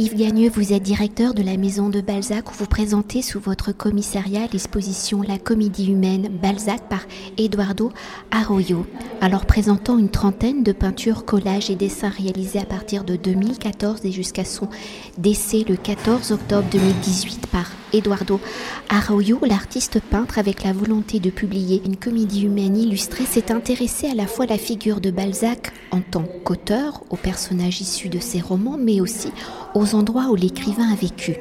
Yves Gagneux, vous êtes directeur de la maison de Balzac où vous présentez sous votre commissariat l'exposition La comédie humaine Balzac par Eduardo Arroyo. Alors présentant une trentaine de peintures, collages et dessins réalisés à partir de 2014 et jusqu'à son décès le 14 octobre 2018 par Eduardo Arroyo, l'artiste peintre avec la volonté de publier une comédie humaine illustrée, s'est intéressé à la fois à la figure de Balzac en tant qu'auteur, aux personnages issus de ses romans, mais aussi aux endroits où l'écrivain a vécu.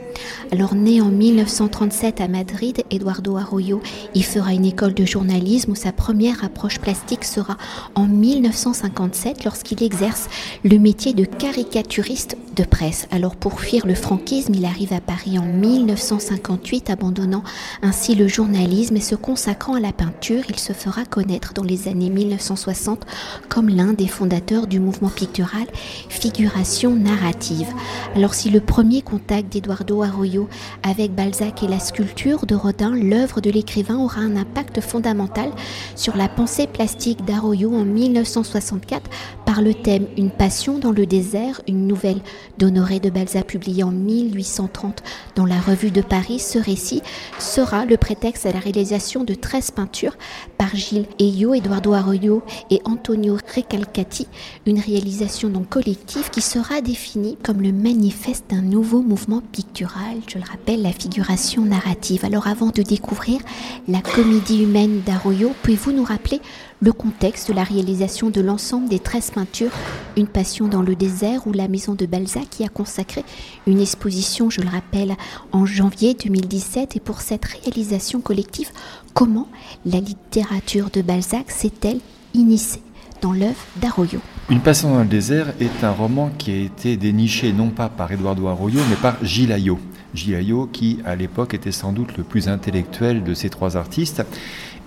Alors né en 1937 à Madrid, Eduardo Arroyo y fera une école de journalisme où sa première approche plastique sera en 1957 lorsqu'il exerce le métier de caricaturiste de presse. Alors pour fuir le franquisme, il arrive à Paris en 1958, abandonnant ainsi le journalisme et se consacrant à la peinture. Il se fera connaître dans les années 1960 comme l'un des fondateurs du mouvement pictural Figuration narrative. Alors si le premier contact d'Eduardo Arroyo avec Balzac et la sculpture de Rodin, l'œuvre de l'écrivain aura un impact fondamental sur la pensée plastique d'Arroyo en 1964 par le thème Une passion dans le désert, une nouvelle d'Honoré de Balzac publiée en 1830 dans la revue de Paris. Ce récit sera le prétexte à la réalisation de 13 peintures par Gilles Eyo, Eduardo Arroyo et Antonio Recalcati, une réalisation donc collective qui sera définie comme le manifeste d'un nouveau mouvement pictural, je le rappelle, la figuration narrative. Alors avant de découvrir la comédie humaine d'Arroyo, pouvez-vous nous rappeler le contexte de la réalisation de l'ensemble des 13 peintures Une passion dans le désert où la maison de Balzac y a consacré une exposition, je le rappelle, en janvier 2017 et pour cette réalisation collective, comment la littérature de Balzac s'est-elle initiée? Dans l'œuvre d'Arroyo Une passion dans le désert est un roman qui a été déniché non pas par Eduardo Arroyo mais par Gilles Ayot. Gilles Ayot qui à l'époque était sans doute le plus intellectuel de ces trois artistes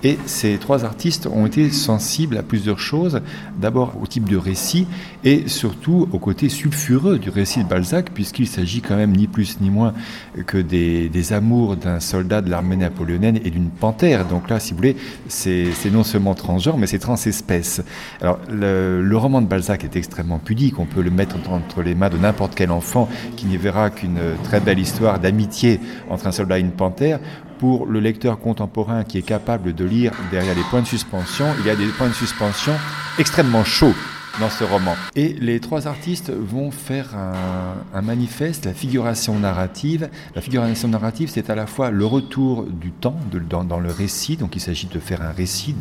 et ces trois artistes ont été sensibles à plusieurs choses. D'abord au type de récit et surtout au côté sulfureux du récit de Balzac, puisqu'il s'agit quand même ni plus ni moins que des, amours d'un soldat de l'armée napoléonienne et d'une panthère. Donc là, si vous voulez, c'est non seulement transgenre, mais c'est transespèce. Alors le, le, roman de Balzac est extrêmement pudique. On peut le mettre entre les mains de n'importe quel enfant qui n'y verra qu'une très belle histoire d'amitié entre un soldat et une panthère pour le lecteur contemporain qui est capable de lire derrière les points de suspension, il y a des points de suspension extrêmement chauds dans ce roman. Et les trois artistes vont faire un, manifeste, la figuration narrative. La figuration narrative, c'est à la fois le retour du temps dans, le récit, donc il s'agit de faire un récit,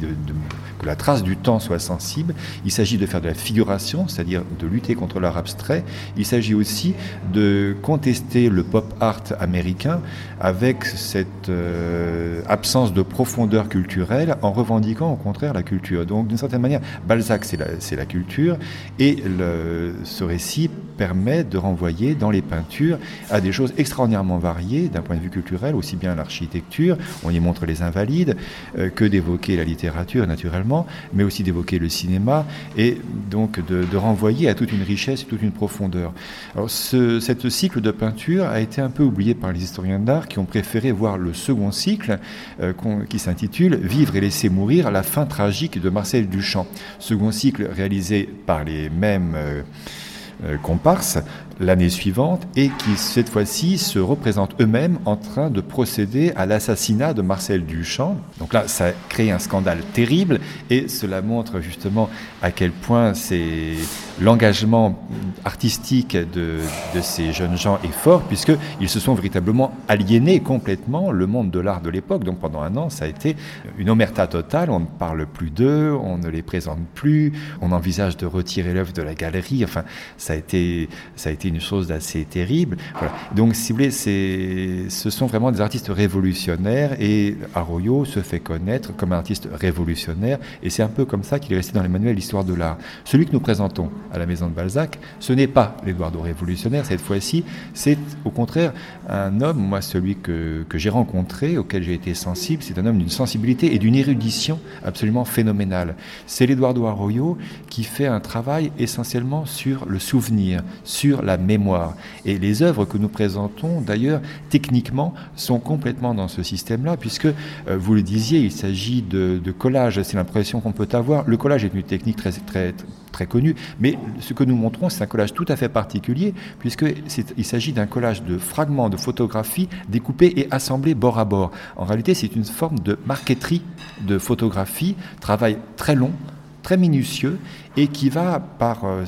que la trace du temps soit sensible. Il s'agit de faire de la figuration, c'est-à-dire de lutter contre l'art abstrait. Il s'agit aussi de contester le pop art américain avec cette euh, absence de profondeur culturelle en revendiquant au contraire la culture. Donc d'une certaine manière, Balzac, c'est la culture et ce récit permet de renvoyer dans les peintures à des choses extraordinairement variées d'un point de vue culturel, aussi bien l'architecture, on y montre les invalides, euh, que d'évoquer la littérature naturellement, mais aussi d'évoquer le cinéma et donc de, renvoyer à toute une richesse toute une profondeur. Alors ce cette cycle de peinture a été un peu oublié par les historiens d'art qui ont préféré voir le second cycle euh, qui s'intitule Vivre et laisser mourir, la fin tragique de Marcel Duchamp. Second cycle réalisé par les mêmes euh, euh, comparses l'année suivante et qui cette fois-ci se représentent eux-mêmes en train de procéder à l'assassinat de Marcel Duchamp. Donc là, ça crée un scandale terrible et cela montre justement à quel point l'engagement artistique de, de, ces jeunes gens est fort puisqu'ils se sont véritablement aliénés complètement le monde de l'art de l'époque. Donc pendant un an, ça a été une omerta totale. On ne parle plus d'eux, on ne les présente plus, on envisage de retirer l'œuvre de la galerie. Enfin, ça a été, ça a été une chose d'assez terrible. Donc, si vous voulez, ce sont vraiment des artistes révolutionnaires et Arroyo se fait connaître comme un artiste révolutionnaire et c'est un peu comme ça qu'il est resté dans les manuels d'histoire de l'art. Celui que nous présentons à la maison de Balzac, ce n'est pas l'Eduardo révolutionnaire cette fois-ci, c'est au contraire un homme, moi celui que, que j'ai rencontré, auquel j'ai été sensible, c'est un homme d'une sensibilité et d'une érudition absolument phénoménale. C'est l'Eduardo Arroyo qui fait un travail essentiellement sur le souvenir, sur la mémoire. Et les œuvres que nous présentons, d'ailleurs, techniquement, sont complètement dans ce système-là, puisque, euh, vous le disiez, il s'agit de, de collage, c'est l'impression qu'on peut avoir. Le collage est une technique très, très, très connue, mais ce que nous montrons, c'est un collage tout à fait particulier, puisqu'il s'agit d'un collage de fragments de photographies découpés et assemblés bord à bord. En réalité, c'est une forme de marqueterie de photographie, travail très long, très minutieux et qui va, par euh,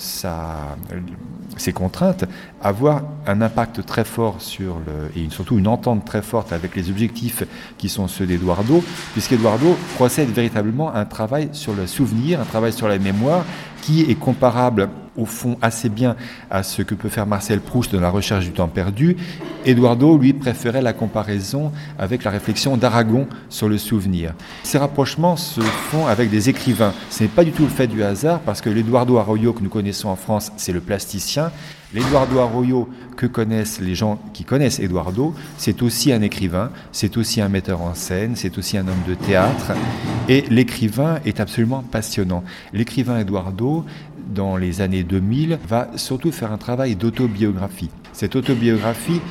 ses contraintes, avoir un impact très fort sur le, et surtout une entente très forte avec les objectifs qui sont ceux d'Eduardo, puisqu'Eduardo procède véritablement à un travail sur le souvenir, un travail sur la mémoire qui est comparable au fond assez bien à ce que peut faire Marcel Proust dans la recherche du temps perdu. Eduardo, lui, préférait la comparaison avec la réflexion d'Aragon sur le souvenir. Ces rapprochements se font avec des écrivains. Ce n'est pas du tout le fait du hasard, parce que l'Eduardo Arroyo que nous connaissons en France, c'est le plasticien. L'Eduardo Arroyo que connaissent les gens qui connaissent Eduardo, c'est aussi un écrivain, c'est aussi un metteur en scène, c'est aussi un homme de théâtre. Et l'écrivain est absolument passionnant. L'écrivain Eduardo, dans les années 2000, va surtout faire un travail d'autobiographie. Cette autobiographie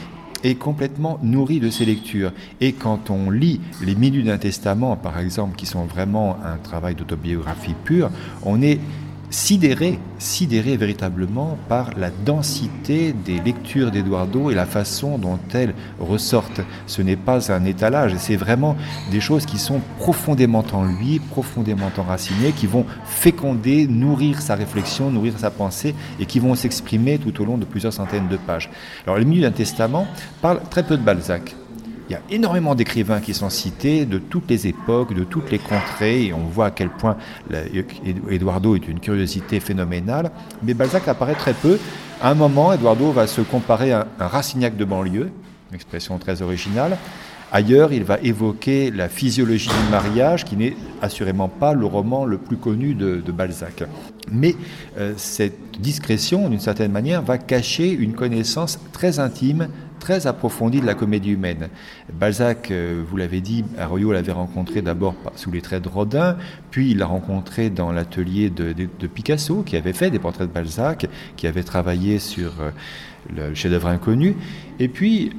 est complètement nourrie de ses lectures. Et quand on lit les minutes d'un testament, par exemple, qui sont vraiment un travail d'autobiographie pure, on est sidéré, sidéré véritablement par la densité des lectures d'Eduardo et la façon dont elles ressortent. Ce n'est pas un étalage, c'est vraiment des choses qui sont profondément en lui, profondément enracinées, qui vont féconder, nourrir sa réflexion, nourrir sa pensée et qui vont s'exprimer tout au long de plusieurs centaines de pages. Alors, le milieu d'un testament parle très peu de Balzac. Il y a énormément d'écrivains qui sont cités de toutes les époques, de toutes les contrées, et on voit à quel point Eduardo est une curiosité phénoménale. Mais Balzac apparaît très peu. À un moment, Eduardo va se comparer à un Rassignac de banlieue, une expression très originale. Ailleurs, il va évoquer la physiologie du mariage, qui n'est assurément pas le roman le plus connu de, Balzac. Mais euh, cette discrétion, d'une certaine manière, va cacher une connaissance très intime très approfondie de la comédie humaine. Balzac, euh, vous l'avez dit, Arroyo l'avait rencontré d'abord sous les traits de Rodin, puis il l'a rencontré dans l'atelier de, Picasso, qui avait fait des portraits de Balzac, qui avait travaillé sur euh, le chef-d'œuvre inconnu. Et puis,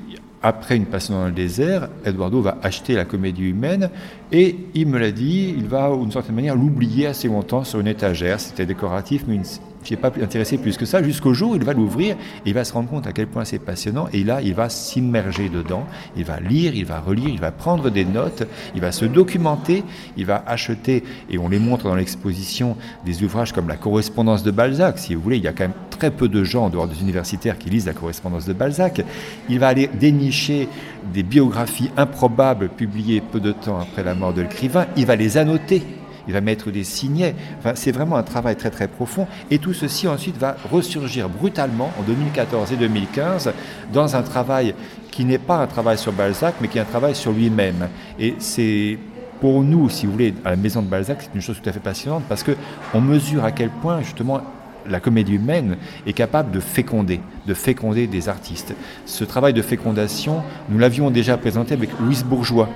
après Une passion dans le désert, Eduardo va acheter la comédie humaine et il me l'a dit, il va d'une certaine manière l'oublier assez longtemps sur une étagère. C'était décoratif, mais une, je pas intéressé plus que ça, jusqu'au jour où il va l'ouvrir et il va se rendre compte à quel point c'est passionnant. Et là, il va s'immerger dedans, il va lire, il va relire, il va prendre des notes, il va se documenter, il va acheter, et on les montre dans l'exposition, des ouvrages comme la correspondance de Balzac. Si vous voulez, il y a quand même très peu de gens en dehors des universitaires qui lisent la correspondance de Balzac. Il va aller dénicher des biographies improbables publiées peu de temps après la mort de l'écrivain, il va les annoter il va mettre des signets. C'est vraiment un travail très très profond. Et tout ceci ensuite va ressurgir brutalement en 2014 et 2015 dans un travail qui n'est pas un travail sur Balzac, mais qui est un travail sur lui-même. Et c'est pour nous, si vous voulez, à la maison de Balzac, c'est une chose tout à fait passionnante parce que on mesure à quel point justement la comédie humaine est capable de féconder, de féconder des artistes. Ce travail de fécondation, nous l'avions déjà présenté avec Louise Bourgeois,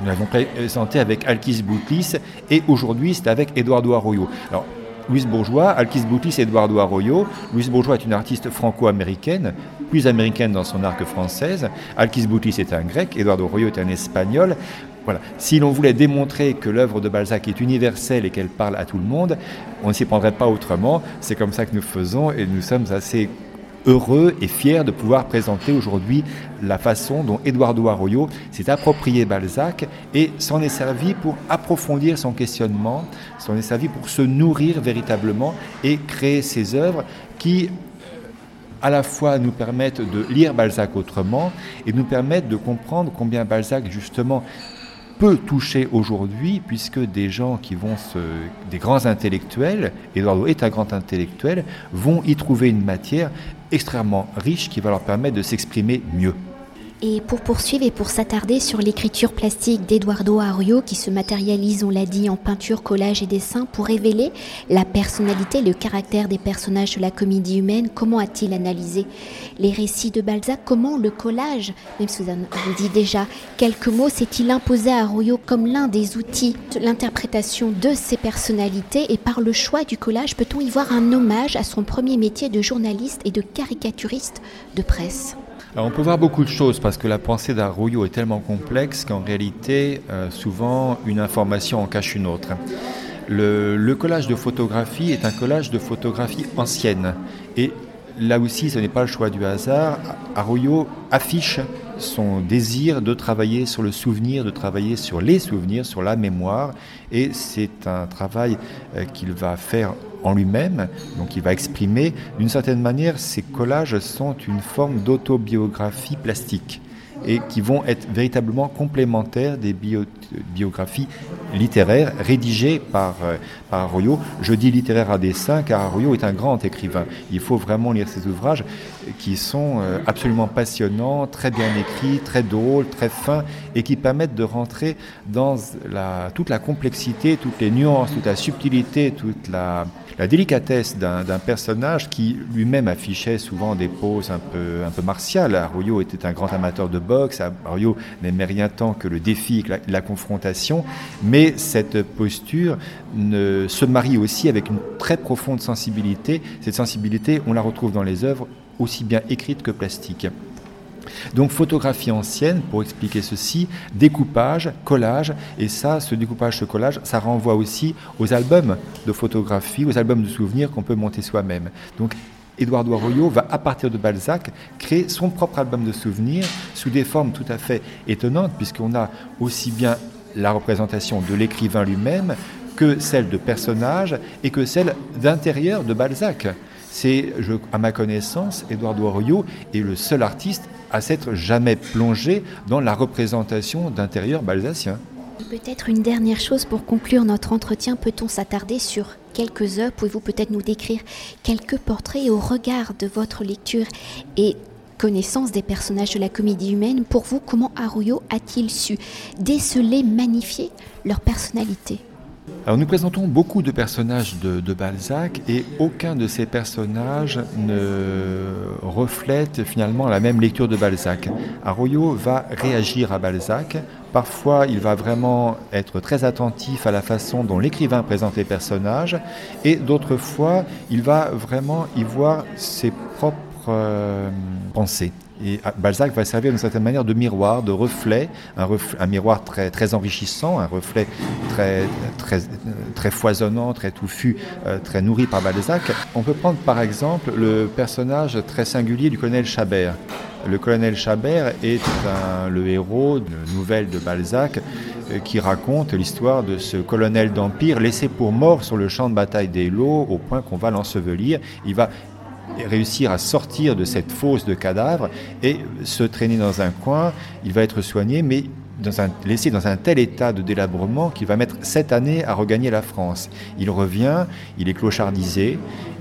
nous l'avons présenté avec Alkis Boutlis et aujourd'hui c'est avec Eduardo Arroyo. Alors, Louise Bourgeois, Alkis Boutlis Eduardo Arroyo. Louise Bourgeois est une artiste franco-américaine, plus américaine dans son art que française. Alkis Boutlis est un grec, Eduardo Arroyo est un espagnol. Voilà. Si l'on voulait démontrer que l'œuvre de Balzac est universelle et qu'elle parle à tout le monde, on ne s'y prendrait pas autrement. C'est comme ça que nous faisons et nous sommes assez heureux et fier de pouvoir présenter aujourd'hui la façon dont Eduardo Arroyo s'est approprié Balzac et s'en est servi pour approfondir son questionnement, s'en est servi pour se nourrir véritablement et créer ses œuvres qui à la fois nous permettent de lire Balzac autrement et nous permettent de comprendre combien Balzac justement peut toucher aujourd'hui, puisque des gens qui vont se, des grands intellectuels, Eduardo est un grand intellectuel, vont y trouver une matière extrêmement riche qui va leur permettre de s'exprimer mieux. Et pour poursuivre et pour s'attarder sur l'écriture plastique d'Eduardo Arroyo qui se matérialise, on l'a dit, en peinture, collage et dessin pour révéler la personnalité, le caractère des personnages de la comédie humaine, comment a-t-il analysé les récits de Balzac Comment le collage, même si vous dit déjà quelques mots, s'est-il imposé à Arroyo comme l'un des outils de l'interprétation de ses personnalités? Et par le choix du collage, peut-on y voir un hommage à son premier métier de journaliste et de caricaturiste de presse? On peut voir beaucoup de choses parce que la pensée d'Arroyo est tellement complexe qu'en réalité, euh, souvent, une information en cache une autre. Le, collage de photographie est un collage de photographie ancienne. Et là aussi, ce n'est pas le choix du hasard. Arroyo affiche son désir de travailler sur le souvenir, de travailler sur les souvenirs, sur la mémoire. Et c'est un travail euh, qu'il va faire en lui-même, donc il va exprimer. D'une certaine manière, ces collages sont une forme d'autobiographie plastique et qui vont être véritablement complémentaires des biographies littéraires rédigées par, euh, par Arroyo. Je dis littéraire à dessin car Arroyo est un grand écrivain. Il faut vraiment lire ses ouvrages qui sont euh, absolument passionnants, très bien écrits, très drôles, très fins et qui permettent de rentrer dans toute la complexité, toutes les nuances, toute la subtilité, toute la, la délicatesse d'un personnage qui lui-même affichait souvent des poses un peu, martiales. Arroyo était un grand amateur de boxe, Arroyo n'aimait rien tant que le défi, la, la confrontation, mais cette posture se marie aussi avec une très profonde sensibilité. Cette sensibilité, on la retrouve dans les œuvres aussi bien écrites que plastiques. Donc photographie ancienne, pour expliquer ceci, découpage, collage, et ça, ce découpage, ce collage, ça renvoie aussi aux albums de photographie, aux albums de souvenirs qu'on peut monter soi-même. Donc Eduardo Arroyo va, à partir de Balzac, créer son propre album de souvenirs sous des formes tout à fait étonnantes, puisqu'on a aussi bien la représentation de l'écrivain lui-même que celle de personnages et que celle d'intérieur de Balzac. C'est, à ma connaissance, Eduardo Arroyo est le seul artiste à s'être jamais plongé dans la représentation d'intérieur balsacien. Peut-être une dernière chose pour conclure notre entretien, peut-on s'attarder sur quelques heures Pouvez-vous peut-être nous décrire quelques portraits au regard de votre lecture et connaissance des personnages de la comédie humaine? Pour vous, comment Arroyo a-t-il su déceler, magnifier leur personnalité? Nous présentons beaucoup de personnages de, Balzac et aucun de ces personnages ne reflète finalement la même lecture de Balzac. Arroyo va réagir à Balzac. Parfois, il va vraiment être très attentif à la façon dont l'écrivain présente les personnages et d'autres fois, il va vraiment y voir ses propres euh, pensées. Et ah, Balzac va servir d'une certaine manière de miroir, de reflet, un, miroir très, enrichissant, un reflet très, foisonnant, très touffu, euh, très nourri par Balzac. On peut prendre par exemple le personnage très singulier du colonel Chabert. Le colonel Chabert est le héros d'une nouvelle de Balzac euh, qui raconte l'histoire de ce colonel d'Empire laissé pour mort sur le champ de bataille des Lots au point qu'on va l'ensevelir. Il va réussir à sortir de cette fosse de cadavres et se traîner dans un coin. Il va être soigné, mais laissé dans un tel état de délabrement qu'il va mettre sept années à regagner la France. Il revient, il est clochardisé,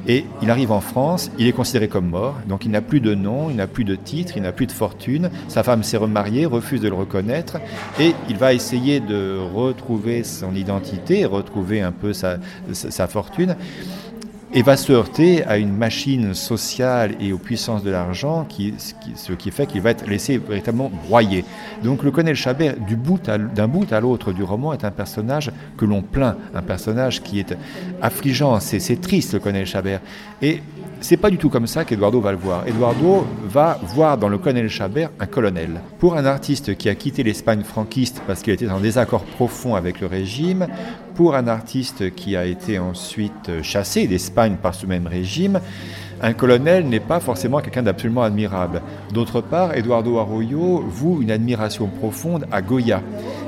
et il arrive en France, il est considéré comme mort, donc il n'a plus de nom, il n'a plus de titre, il n'a plus de fortune, sa femme s'est remariée, refuse de le reconnaître, et il va essayer de retrouver son identité, retrouver un peu sa fortune et va se heurter à une machine sociale et aux puissances de l'argent, ce qui fait qu'il va être laissé véritablement broyer. Donc le colonel Chabert, d'un bout, bout à l'autre du roman, est un personnage que l'on plaint, un personnage qui est affligeant, c'est triste le colonel Chabert. Et c'est pas du tout comme ça qu'Eduardo va le voir. Eduardo va voir dans le colonel Chabert un colonel. Pour un artiste qui a quitté l'Espagne franquiste parce qu'il était en désaccord profond avec le régime, pour un artiste qui a été ensuite chassé d'Espagne par ce même régime, un colonel n'est pas forcément quelqu'un d'absolument admirable. D'autre part, Eduardo Arroyo voue une admiration profonde à Goya.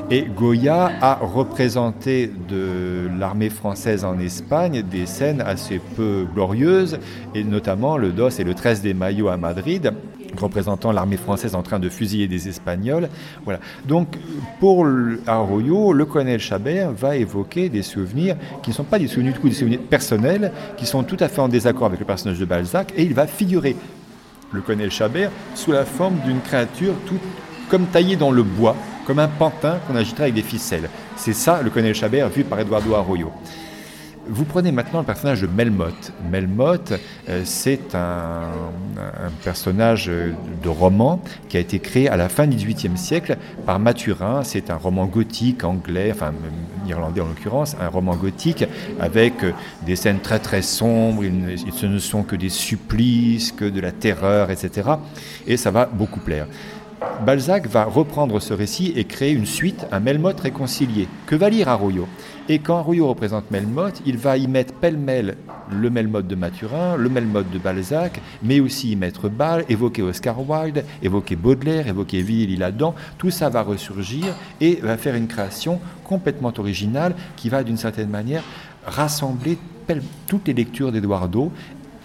Et Goya a représenté de l'armée française en Espagne des scènes assez peu glorieuses, et notamment le DOS et le 13 des Maillots à Madrid, représentant l'armée française en train de fusiller des Espagnols. Voilà. Donc, pour Arroyo, le colonel Chabert va évoquer des souvenirs qui ne sont pas des souvenirs, des souvenirs personnels, qui sont tout à fait en désaccord avec le personnage de Balzac, et il va figurer le colonel Chabert sous la forme d'une créature tout comme taillée dans le bois, comme un pantin qu'on agiterait avec des ficelles. C'est ça le colonel Chabert vu par Eduardo Arroyo. Vous prenez maintenant le personnage de Melmoth. Melmoth, euh, c'est un, personnage de roman qui a été créé à la fin du XVIIIe siècle par Mathurin. C'est un roman gothique anglais, enfin irlandais en l'occurrence, un roman gothique avec euh, des scènes très très sombres. ce ne sont que des supplices, que de la terreur, etc. Et ça va beaucoup plaire. Balzac va reprendre ce récit et créer une suite, un Melmoth réconcilié, que va lire Arroyo? Et quand Arroyo représente Melmoth, il va y mettre pêle-mêle le Melmoth de Mathurin, le Melmoth de Balzac, mais aussi y mettre Ball, évoquer Oscar Wilde, évoquer Baudelaire, évoquer là-dedans. Tout ça va ressurgir et va faire une création complètement originale qui va d'une certaine manière rassembler toutes les lectures d'Eduardo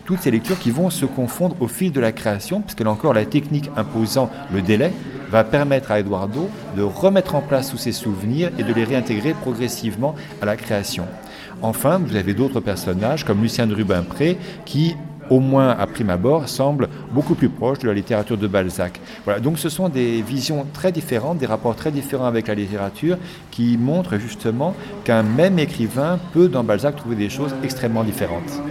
toutes ces lectures qui vont se confondre au fil de la création, puisque là encore, la technique imposant le délai va permettre à Eduardo de remettre en place tous ses souvenirs et de les réintégrer progressivement à la création. Enfin, vous avez d'autres personnages comme Lucien de Rubempré qui au moins à prime abord, semble beaucoup plus proche de la littérature de Balzac. Donc ce sont des visions très différentes, des rapports très différents avec la littérature qui montrent justement qu'un même écrivain peut dans Balzac trouver des choses extrêmement différentes.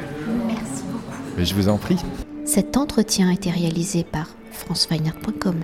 Merci je vous en prie. Cet entretien a été réalisé par franceweiner.com.